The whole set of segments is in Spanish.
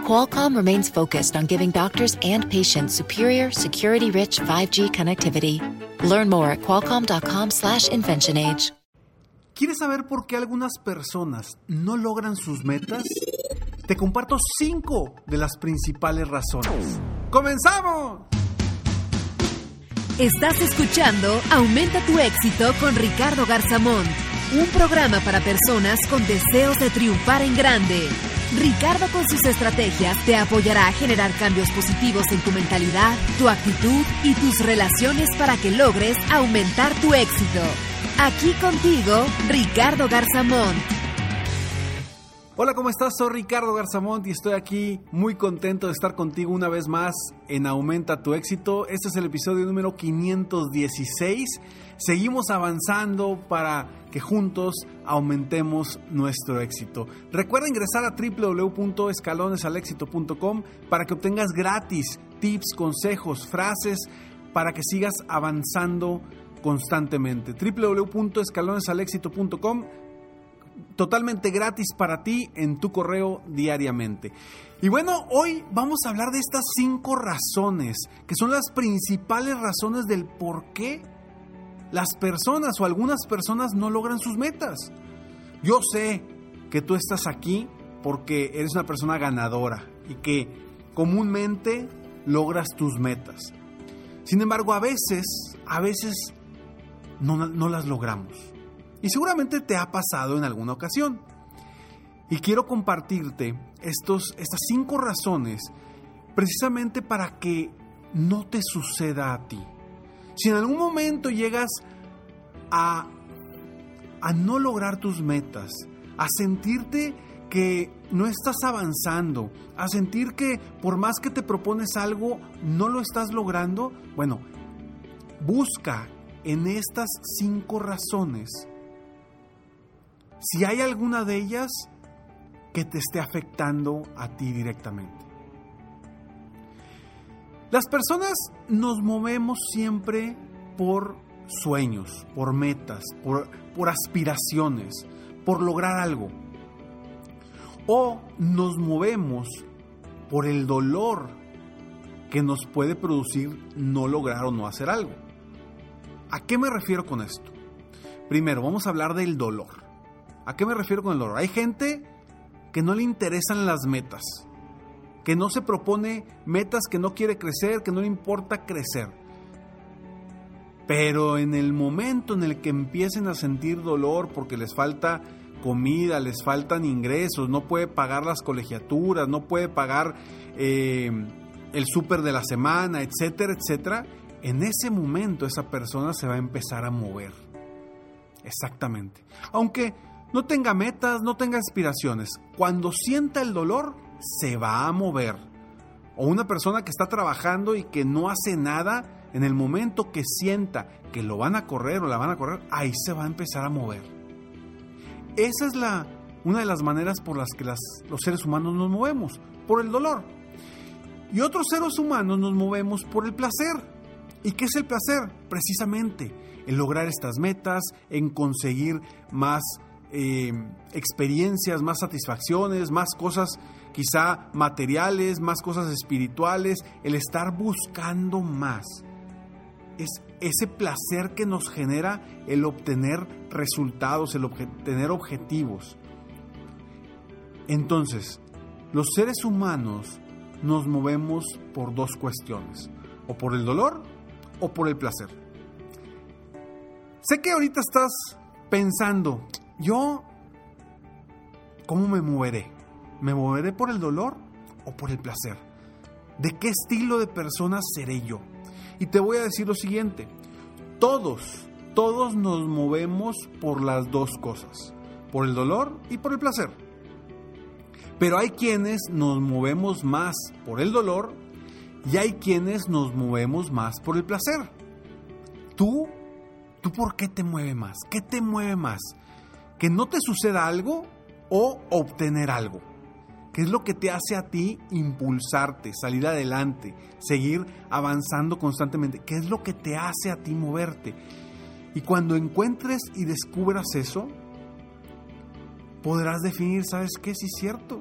Qualcomm remains focused on giving doctors and patients superior, security-rich 5G connectivity. Learn more at qualcomm.com/inventionage. ¿Quieres saber por qué algunas personas no logran sus metas? Te comparto cinco de las principales razones. ¡Comenzamos! Estás escuchando Aumenta tu éxito con Ricardo Garzamón, un programa para personas con deseos de triunfar en grande. Ricardo con sus estrategias te apoyará a generar cambios positivos en tu mentalidad, tu actitud y tus relaciones para que logres aumentar tu éxito. Aquí contigo, Ricardo Garzamont. Hola, ¿cómo estás? Soy Ricardo Garzamont y estoy aquí muy contento de estar contigo una vez más en Aumenta tu éxito. Este es el episodio número 516. Seguimos avanzando para que juntos aumentemos nuestro éxito. Recuerda ingresar a www.escalonesalexito.com para que obtengas gratis tips, consejos, frases para que sigas avanzando constantemente. www.escalonesalexito.com totalmente gratis para ti en tu correo diariamente. Y bueno, hoy vamos a hablar de estas cinco razones, que son las principales razones del por qué las personas o algunas personas no logran sus metas. Yo sé que tú estás aquí porque eres una persona ganadora y que comúnmente logras tus metas. Sin embargo, a veces, a veces no, no las logramos. Y seguramente te ha pasado en alguna ocasión. Y quiero compartirte estos, estas cinco razones precisamente para que no te suceda a ti. Si en algún momento llegas a, a no lograr tus metas, a sentirte que no estás avanzando, a sentir que por más que te propones algo, no lo estás logrando, bueno, busca en estas cinco razones si hay alguna de ellas que te esté afectando a ti directamente. Las personas nos movemos siempre por sueños, por metas, por, aspiraciones, por lograr algo. O nos movemos por el dolor que nos puede producir no lograr o no hacer algo. ¿A qué me refiero con esto? Primero, vamos a hablar del dolor. ¿A qué me refiero con el dolor? Hay gente que no le interesan las metas, que no se propone metas, que no quiere crecer, que no le importa crecer. Pero en el momento en el que empiecen a sentir dolor porque les falta comida, les faltan ingresos, no puede pagar las colegiaturas, no puede pagar eh, el súper de la semana, etcétera, etcétera, en ese momento esa persona se va a empezar a mover. Exactamente. Aunque no tenga metas, no tenga aspiraciones. Cuando sienta el dolor, se va a mover. O una persona que está trabajando y que no hace nada, en el momento que sienta que lo van a correr o la van a correr, ahí se va a empezar a mover. Esa es la, una de las maneras por las que los seres humanos nos movemos, por el dolor. Y otros seres humanos nos movemos por el placer. ¿Y qué es el placer? Precisamente en lograr estas metas, en conseguir más eh, experiencias, más satisfacciones, más cosas quizá materiales, más cosas espirituales, el estar buscando más. Es ese placer que nos genera el obtener resultados, el obtener objetivos. Entonces, los seres humanos nos movemos por dos cuestiones, o por el dolor o por el placer. Sé que ahorita estás pensando, yo, ¿cómo me moveré? ¿Me moveré por el dolor o por el placer? ¿De qué estilo de persona seré yo? Y te voy a decir lo siguiente, todos, todos nos movemos por las dos cosas, por el dolor y por el placer. Pero hay quienes nos movemos más por el dolor y hay quienes nos movemos más por el placer. Tú ¿Tú por qué te mueve más? ¿Qué te mueve más? ¿Que no te suceda algo o obtener algo? ¿Qué es lo que te hace a ti impulsarte, salir adelante, seguir avanzando constantemente? ¿Qué es lo que te hace a ti moverte? Y cuando encuentres y descubras eso, podrás definir, ¿sabes qué? Si es cierto,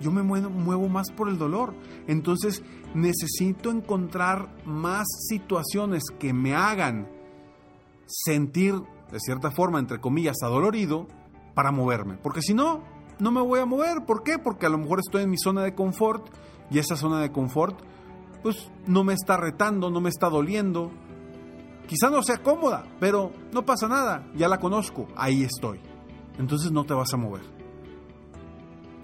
yo me muevo, más por el dolor. Entonces necesito encontrar más situaciones que me hagan sentir, de cierta forma, entre comillas, adolorido para moverme. Porque si no, no me voy a mover. ¿Por qué? Porque a lo mejor estoy en mi zona de confort y esa zona de confort, pues no me está retando, no me está doliendo. Quizá no sea cómoda, pero no pasa nada, ya la conozco, ahí estoy. Entonces no te vas a mover.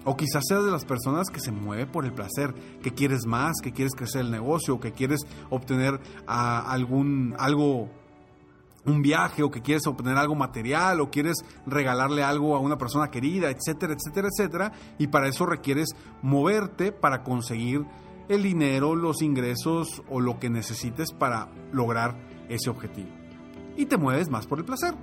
O quizás seas de las personas que se mueve por el placer, que quieres más, que quieres crecer el negocio, que quieres obtener ah, algún algo un viaje o que quieres obtener algo material o quieres regalarle algo a una persona querida, etcétera, etcétera, etcétera, y para eso requieres moverte para conseguir el dinero, los ingresos o lo que necesites para lograr ese objetivo. Y te mueves más por el placer.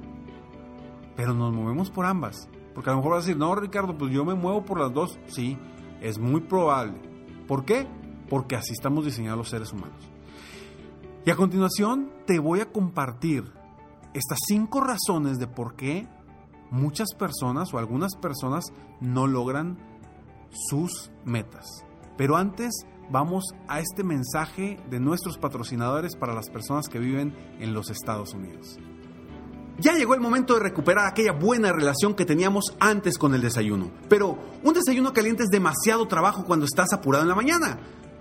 Pero nos movemos por ambas. Porque a lo mejor vas a decir, no, Ricardo, pues yo me muevo por las dos. Sí, es muy probable. ¿Por qué? Porque así estamos diseñados los seres humanos. Y a continuación te voy a compartir estas cinco razones de por qué muchas personas o algunas personas no logran sus metas. Pero antes vamos a este mensaje de nuestros patrocinadores para las personas que viven en los Estados Unidos. Ya llegó el momento de recuperar aquella buena relación que teníamos antes con el desayuno. Pero un desayuno caliente es demasiado trabajo cuando estás apurado en la mañana.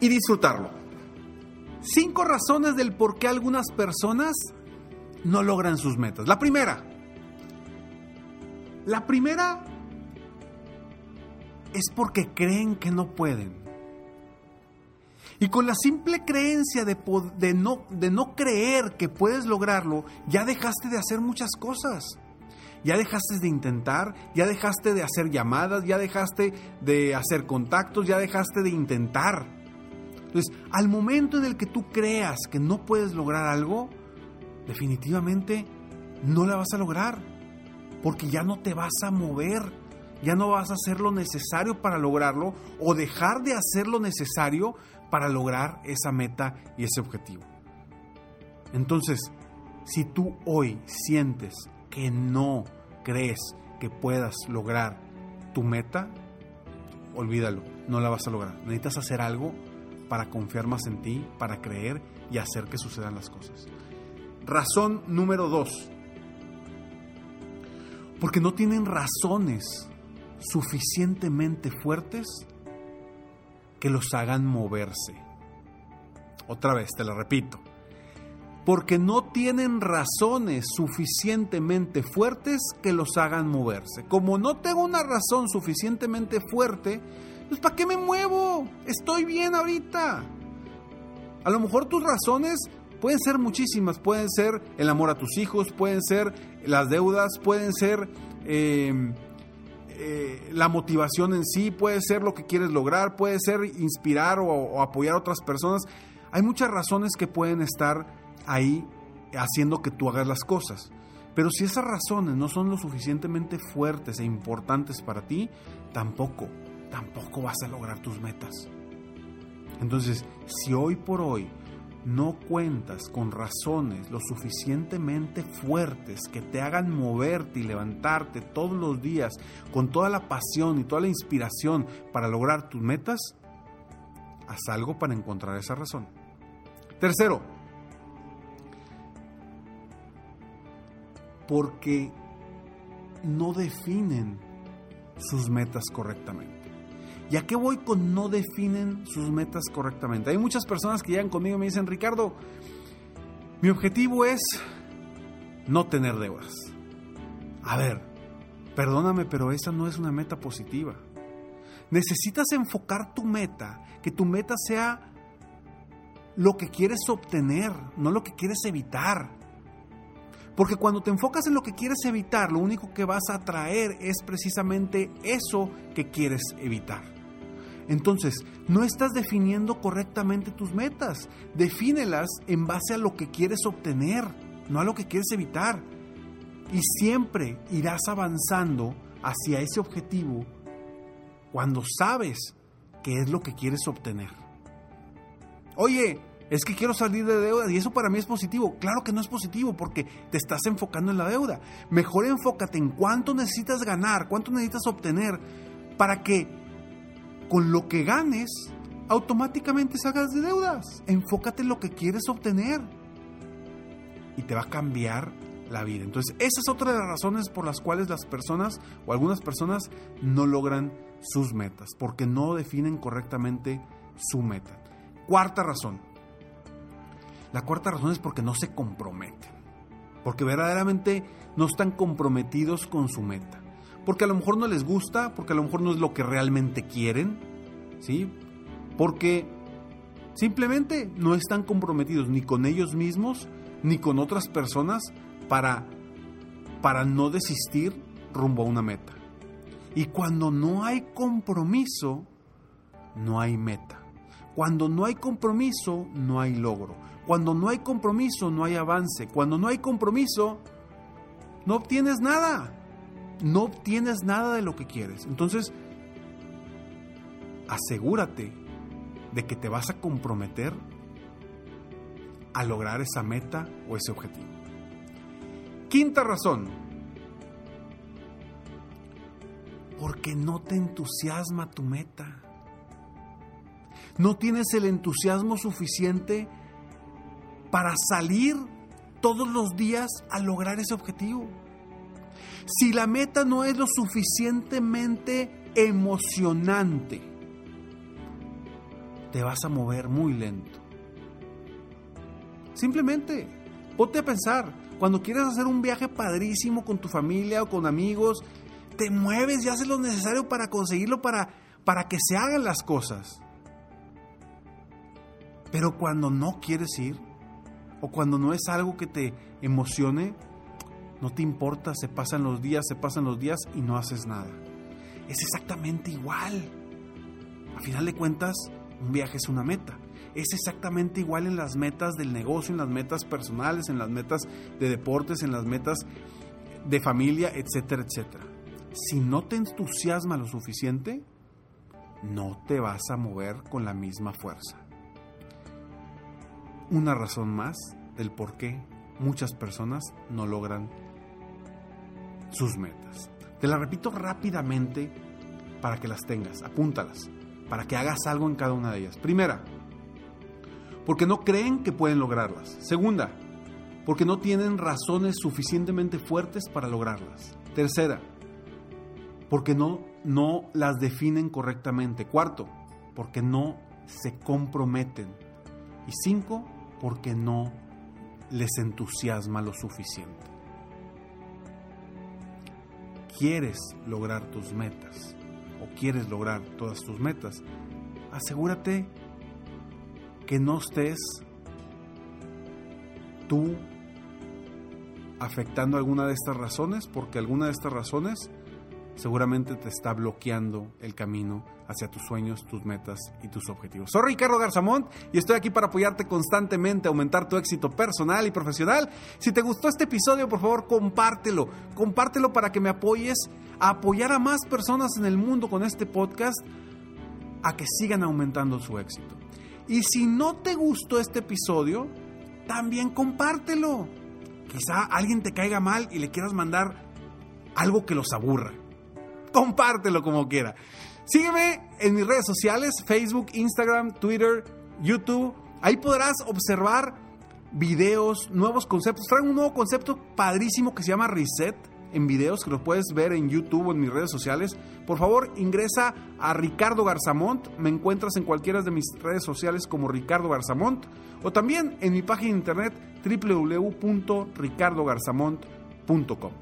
y disfrutarlo. Cinco razones del por qué algunas personas no logran sus metas. La primera. La primera es porque creen que no pueden. Y con la simple creencia de, de, no, de no creer que puedes lograrlo, ya dejaste de hacer muchas cosas. Ya dejaste de intentar, ya dejaste de hacer llamadas, ya dejaste de hacer contactos, ya dejaste de intentar. Entonces, al momento en el que tú creas que no puedes lograr algo, definitivamente no la vas a lograr, porque ya no te vas a mover, ya no vas a hacer lo necesario para lograrlo o dejar de hacer lo necesario para lograr esa meta y ese objetivo. Entonces, si tú hoy sientes que no crees que puedas lograr tu meta, olvídalo, no la vas a lograr. Necesitas hacer algo para confiar más en ti, para creer y hacer que sucedan las cosas. Razón número dos. Porque no tienen razones suficientemente fuertes que los hagan moverse. Otra vez, te lo repito porque no tienen razones suficientemente fuertes que los hagan moverse. Como no tengo una razón suficientemente fuerte, pues ¿para qué me muevo? Estoy bien ahorita. A lo mejor tus razones pueden ser muchísimas, pueden ser el amor a tus hijos, pueden ser las deudas, pueden ser em, eh, la motivación en sí, puede ser lo que quieres lograr, puede ser inspirar o, o apoyar a otras personas. Hay muchas razones que pueden estar ahí haciendo que tú hagas las cosas. Pero si esas razones no son lo suficientemente fuertes e importantes para ti, tampoco, tampoco vas a lograr tus metas. Entonces, si hoy por hoy no cuentas con razones lo suficientemente fuertes que te hagan moverte y levantarte todos los días con toda la pasión y toda la inspiración para lograr tus metas, haz algo para encontrar esa razón. Tercero, porque no definen sus metas correctamente. ¿Y a qué voy con no definen sus metas correctamente? Hay muchas personas que llegan conmigo y me dicen, Ricardo, mi objetivo es no tener deudas. A ver, perdóname, pero esa no es una meta positiva. Necesitas enfocar tu meta, que tu meta sea lo que quieres obtener, no lo que quieres evitar. Porque cuando te enfocas en lo que quieres evitar, lo único que vas a atraer es precisamente eso que quieres evitar. Entonces, no estás definiendo correctamente tus metas. Defínelas en base a lo que quieres obtener, no a lo que quieres evitar. Y siempre irás avanzando hacia ese objetivo cuando sabes qué es lo que quieres obtener. Oye, es que quiero salir de deuda y eso para mí es positivo. Claro que no es positivo porque te estás enfocando en la deuda. Mejor enfócate en cuánto necesitas ganar, cuánto necesitas obtener para que con lo que ganes automáticamente salgas de deudas. Enfócate en lo que quieres obtener y te va a cambiar la vida. Entonces, esa es otra de las razones por las cuales las personas o algunas personas no logran sus metas, porque no definen correctamente su meta. Cuarta razón. La cuarta razón es porque no se comprometen, porque verdaderamente no están comprometidos con su meta, porque a lo mejor no les gusta, porque a lo mejor no es lo que realmente quieren, ¿sí? Porque simplemente no están comprometidos ni con ellos mismos ni con otras personas para, para no desistir rumbo a una meta. Y cuando no hay compromiso, no hay meta. Cuando no hay compromiso, no hay logro. Cuando no hay compromiso, no hay avance. Cuando no hay compromiso, no obtienes nada. No obtienes nada de lo que quieres. Entonces, asegúrate de que te vas a comprometer a lograr esa meta o ese objetivo. Quinta razón. Porque no te entusiasma tu meta. No tienes el entusiasmo suficiente para salir todos los días a lograr ese objetivo. Si la meta no es lo suficientemente emocionante, te vas a mover muy lento. Simplemente, ponte a pensar, cuando quieres hacer un viaje padrísimo con tu familia o con amigos, te mueves y haces lo necesario para conseguirlo, para, para que se hagan las cosas. Pero cuando no quieres ir, o cuando no es algo que te emocione, no te importa, se pasan los días, se pasan los días y no haces nada. Es exactamente igual. A final de cuentas, un viaje es una meta. Es exactamente igual en las metas del negocio, en las metas personales, en las metas de deportes, en las metas de familia, etcétera, etcétera. Si no te entusiasma lo suficiente, no te vas a mover con la misma fuerza una razón más del por qué muchas personas no logran sus metas. Te la repito rápidamente para que las tengas, apúntalas, para que hagas algo en cada una de ellas. Primera, porque no creen que pueden lograrlas. Segunda, porque no tienen razones suficientemente fuertes para lograrlas. Tercera, porque no, no las definen correctamente. Cuarto, porque no se comprometen. Y cinco, porque no les entusiasma lo suficiente. ¿Quieres lograr tus metas o quieres lograr todas tus metas? Asegúrate que no estés tú afectando alguna de estas razones, porque alguna de estas razones seguramente te está bloqueando el camino hacia tus sueños, tus metas y tus objetivos. Soy Ricardo Garzamont y estoy aquí para apoyarte constantemente, aumentar tu éxito personal y profesional. Si te gustó este episodio, por favor, compártelo. Compártelo para que me apoyes a apoyar a más personas en el mundo con este podcast a que sigan aumentando su éxito. Y si no te gustó este episodio, también compártelo. Quizá alguien te caiga mal y le quieras mandar algo que los aburra compártelo como quiera. Sígueme en mis redes sociales, Facebook, Instagram, Twitter, YouTube Ahí podrás observar videos, nuevos conceptos. Traen un nuevo concepto padrísimo que se llama Reset en videos que los puedes ver en YouTube o en mis redes sociales. Por favor, ingresa a Ricardo Garzamont. Me encuentras en cualquiera de mis redes sociales como Ricardo Garzamont o también en mi página de internet www.ricardogarzamont.com.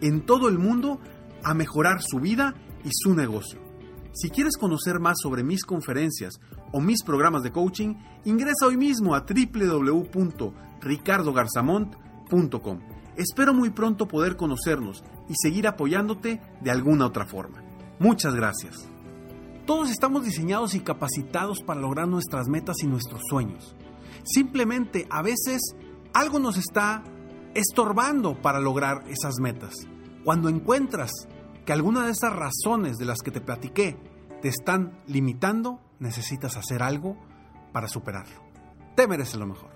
en todo el mundo a mejorar su vida y su negocio. Si quieres conocer más sobre mis conferencias o mis programas de coaching, ingresa hoy mismo a www.ricardogarzamont.com Espero muy pronto poder conocernos y seguir apoyándote de alguna otra forma. Muchas gracias. Todos estamos diseñados y capacitados para lograr nuestras metas y nuestros sueños. Simplemente a veces algo nos está estorbando para lograr esas metas. Cuando encuentras que alguna de esas razones de las que te platiqué te están limitando, necesitas hacer algo para superarlo. Te mereces lo mejor.